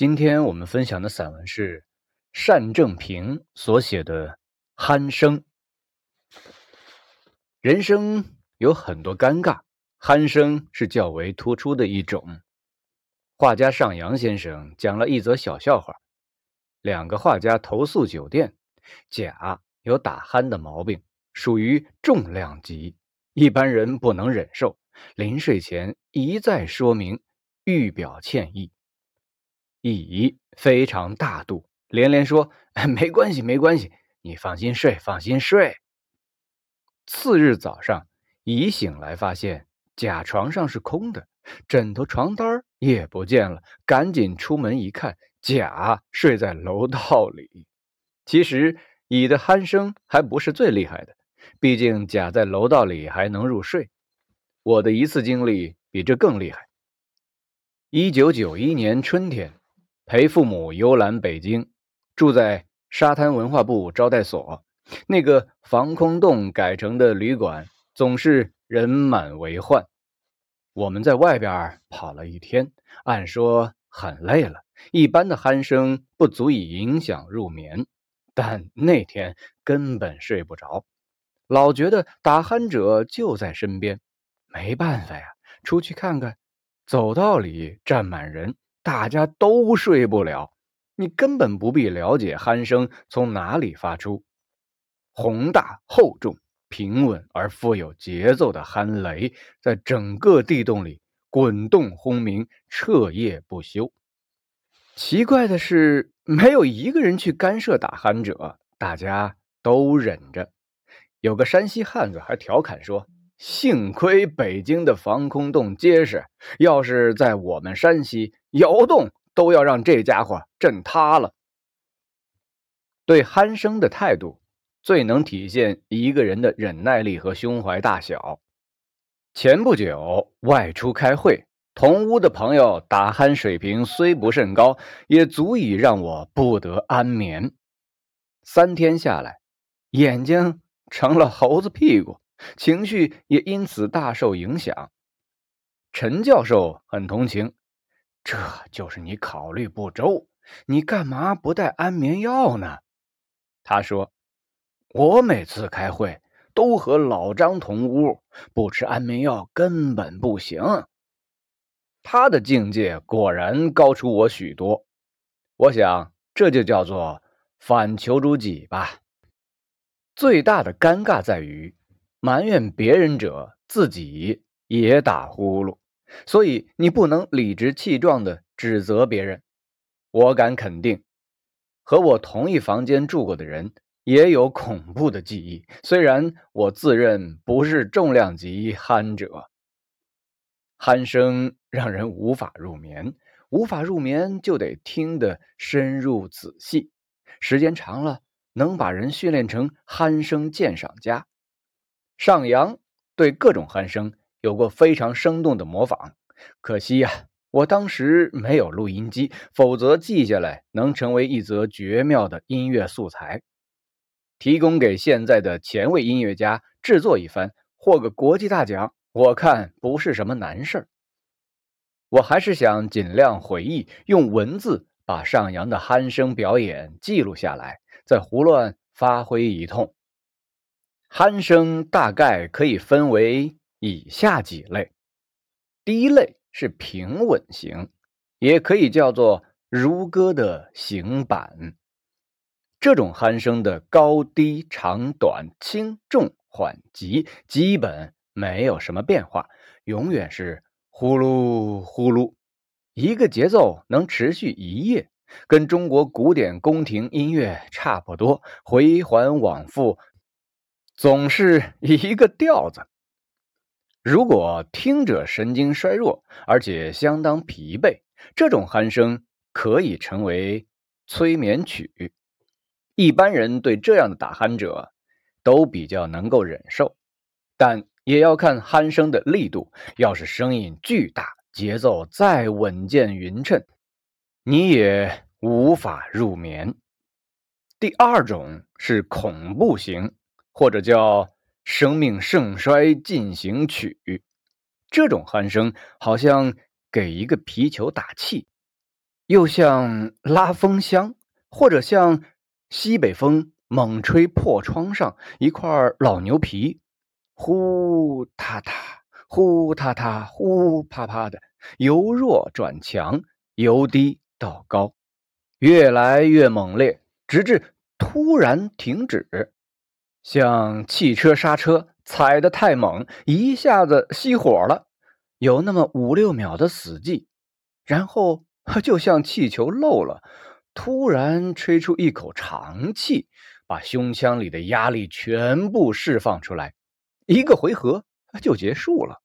今天我们分享的散文是单正平所写的《鼾声》。人生有很多尴尬，鼾声是较为突出的一种。画家上扬先生讲了一则小笑话：两个画家投诉酒店，甲有打鼾的毛病，属于重量级，一般人不能忍受。临睡前一再说明，欲表歉意。乙非常大度，连连说：“没关系，没关系，你放心睡，放心睡。”次日早上，乙醒来发现甲床上是空的，枕头、床单也不见了，赶紧出门一看，甲睡在楼道里。其实乙的鼾声还不是最厉害的，毕竟甲在楼道里还能入睡。我的一次经历比这更厉害。一九九一年春天。陪父母游览北京，住在沙滩文化部招待所。那个防空洞改成的旅馆总是人满为患。我们在外边跑了一天，按说很累了，一般的鼾声不足以影响入眠，但那天根本睡不着，老觉得打鼾者就在身边。没办法呀，出去看看，走道里站满人。大家都睡不了，你根本不必了解鼾声从哪里发出。宏大、厚重、平稳而富有节奏的鼾雷，在整个地洞里滚动轰鸣，彻夜不休。奇怪的是，没有一个人去干涉打鼾者，大家都忍着。有个山西汉子还调侃说。幸亏北京的防空洞结实，要是在我们山西，窑洞都要让这家伙震塌了。对鼾声的态度，最能体现一个人的忍耐力和胸怀大小。前不久外出开会，同屋的朋友打鼾水平虽不甚高，也足以让我不得安眠。三天下来，眼睛成了猴子屁股。情绪也因此大受影响。陈教授很同情，这就是你考虑不周。你干嘛不带安眠药呢？他说：“我每次开会都和老张同屋，不吃安眠药根本不行。”他的境界果然高出我许多。我想，这就叫做反求诸己吧。最大的尴尬在于。埋怨别人者，自己也打呼噜，所以你不能理直气壮地指责别人。我敢肯定，和我同一房间住过的人也有恐怖的记忆。虽然我自认不是重量级鼾者，鼾声让人无法入眠，无法入眠就得听得深入仔细，时间长了能把人训练成鼾声鉴赏家。上扬对各种鼾声有过非常生动的模仿，可惜呀，我当时没有录音机，否则记下来能成为一则绝妙的音乐素材，提供给现在的前卫音乐家制作一番，获个国际大奖，我看不是什么难事儿。我还是想尽量回忆，用文字把上扬的鼾声表演记录下来，再胡乱发挥一通。鼾声大概可以分为以下几类：第一类是平稳型，也可以叫做如歌的行板。这种鼾声的高低、长短、轻重缓急基本没有什么变化，永远是呼噜呼噜，一个节奏能持续一夜，跟中国古典宫廷音乐差不多，回环往复。总是一个调子。如果听者神经衰弱，而且相当疲惫，这种鼾声可以成为催眠曲。一般人对这样的打鼾者都比较能够忍受，但也要看鼾声的力度。要是声音巨大，节奏再稳健匀称，你也无法入眠。第二种是恐怖型。或者叫《生命盛衰进行曲》，这种鼾声好像给一个皮球打气，又像拉风箱，或者像西北风猛吹破窗上一块老牛皮，呼嗒嗒，呼嗒嗒，呼啪啪的，由弱转强，由低到高，越来越猛烈，直至突然停止，像汽车刹车踩得太猛，一下子熄火了，有那么五六秒的死寂，然后。就像气球漏了，突然吹出一口长气，把胸腔里的压力全部释放出来，一个回合就结束了。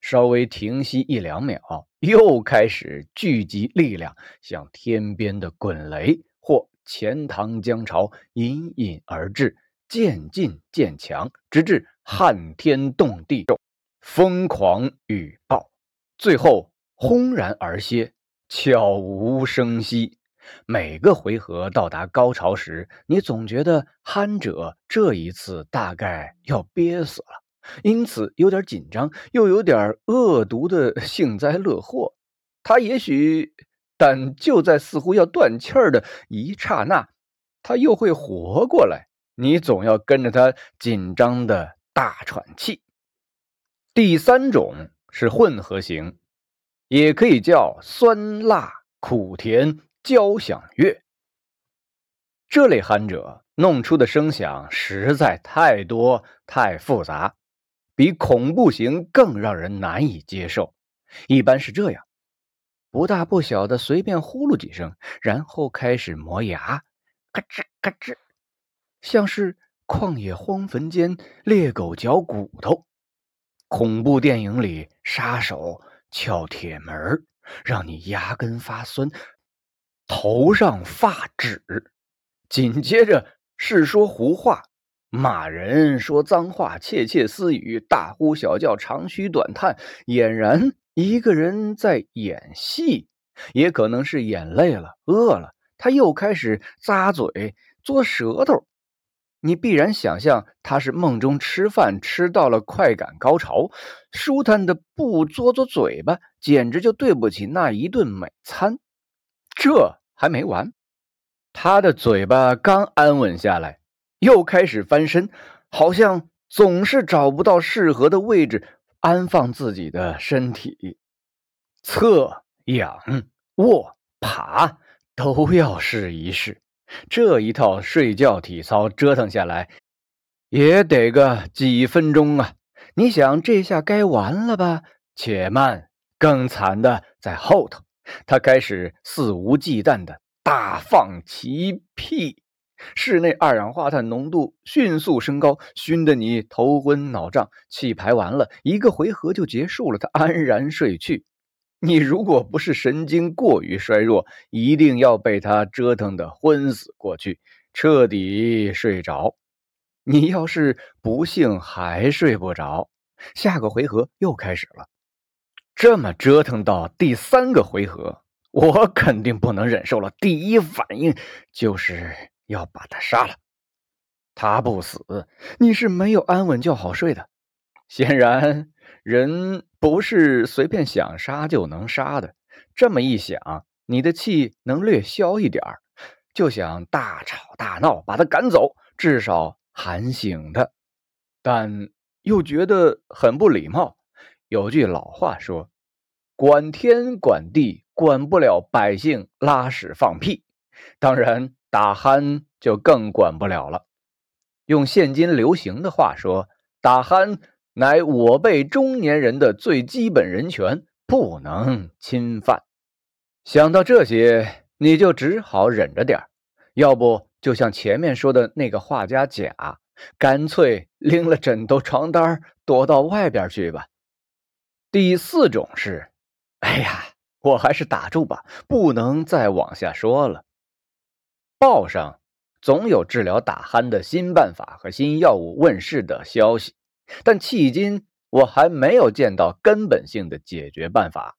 稍微停息一两秒，又开始聚集力量，像天边的滚雷或钱塘江潮，隐隐而至，渐进渐强，直至撼天动地，疯狂雨暴，最后轰然而歇。悄无声息，每个回合到达高潮时，你总觉得憨者这一次大概要憋死了，因此有点紧张，又有点恶毒的幸灾乐祸。他也许，但就在似乎要断气儿的一刹那，他又会活过来。你总要跟着他紧张的大喘气。第三种是混合型。也可以叫酸辣苦甜交响乐。这类鼾者弄出的声响实在太多太复杂，比恐怖型更让人难以接受。一般是这样：不大不小的随便呼噜几声，然后开始磨牙，咯吱咯吱，像是旷野荒坟间猎狗嚼骨头。恐怖电影里杀手。撬铁门，让你牙根发酸，头上发紫。紧接着是说胡话、骂人、说脏话、窃窃私语、大呼小叫、长吁短叹，俨然一个人在演戏。也可能是演累了、饿了，他又开始咂嘴、嘬舌头。你必然想象他是梦中吃饭吃到了快感高潮，舒坦的不嘬嘬嘴巴，简直就对不起那一顿美餐。这还没完，他的嘴巴刚安稳下来，又开始翻身，好像总是找不到适合的位置安放自己的身体，侧仰卧爬都要试一试。这一套睡觉体操折腾下来，也得个几分钟啊！你想这下该完了吧？且慢，更惨的在后头。他开始肆无忌惮的大放奇屁，室内二氧化碳浓度迅速升高，熏得你头昏脑胀。气排完了，一个回合就结束了，他安然睡去。你如果不是神经过于衰弱，一定要被他折腾的昏死过去，彻底睡着。你要是不幸还睡不着，下个回合又开始了。这么折腾到第三个回合，我肯定不能忍受了。第一反应就是要把他杀了。他不死，你是没有安稳觉好睡的。显然，人。不是随便想杀就能杀的。这么一想，你的气能略消一点儿，就想大吵大闹把他赶走，至少喊醒他。但又觉得很不礼貌。有句老话说：“管天管地，管不了百姓拉屎放屁。”当然，打鼾就更管不了了。用现今流行的话说，打鼾。乃我辈中年人的最基本人权，不能侵犯。想到这些，你就只好忍着点要不就像前面说的那个画家甲，干脆拎了枕头床单躲到外边去吧。第四种是，哎呀，我还是打住吧，不能再往下说了。报上总有治疗打鼾的新办法和新药物问世的消息。但迄今我还没有见到根本性的解决办法。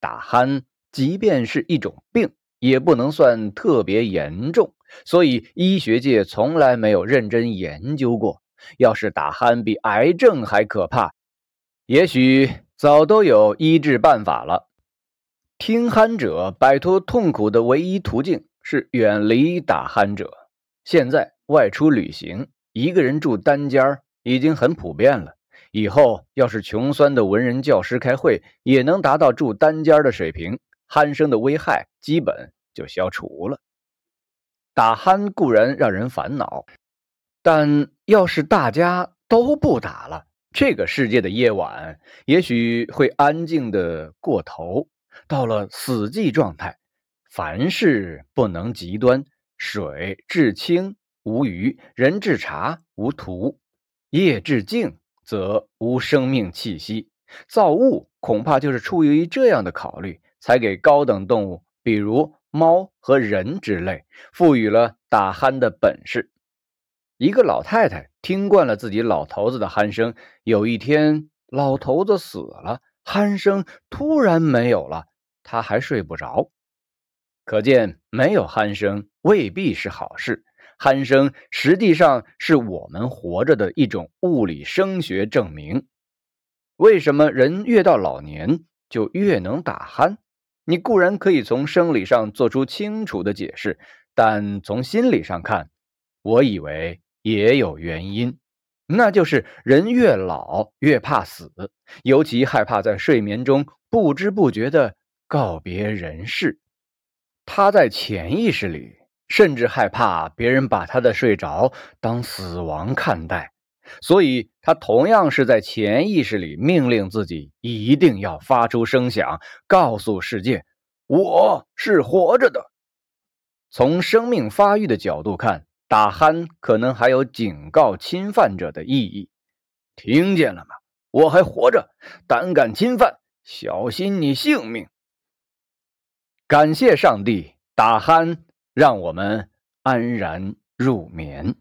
打鼾即便是一种病，也不能算特别严重，所以医学界从来没有认真研究过。要是打鼾比癌症还可怕，也许早都有医治办法了。听鼾者摆脱痛苦的唯一途径是远离打鼾者。现在外出旅行，一个人住单间儿已经很普遍了。以后要是穷酸的文人教师开会，也能达到住单间的水平，鼾声的危害基本就消除了。打鼾固然让人烦恼，但要是大家都不打了，这个世界的夜晚也许会安静的过头。到了死寂状态，凡事不能极端。水至清无鱼，人至察无徒，夜至静则无生命气息。造物恐怕就是出于这样的考虑，才给高等动物，比如猫和人之类，赋予了打鼾的本事。一个老太太听惯了自己老头子的鼾声，有一天老头子死了。鼾声突然没有了，他还睡不着。可见，没有鼾声未必是好事。鼾声实际上是我们活着的一种物理声学证明。为什么人越到老年就越能打鼾？你固然可以从生理上做出清楚的解释，但从心理上看，我以为也有原因。那就是人越老越怕死，尤其害怕在睡眠中不知不觉的告别人世。他在潜意识里甚至害怕别人把他的睡着当死亡看待，所以他同样是在潜意识里命令自己一定要发出声响，告诉世界我是活着的。从生命发育的角度看。打鼾可能还有警告侵犯者的意义，听见了吗？我还活着，胆敢侵犯，小心你性命！感谢上帝，打鼾让我们安然入眠。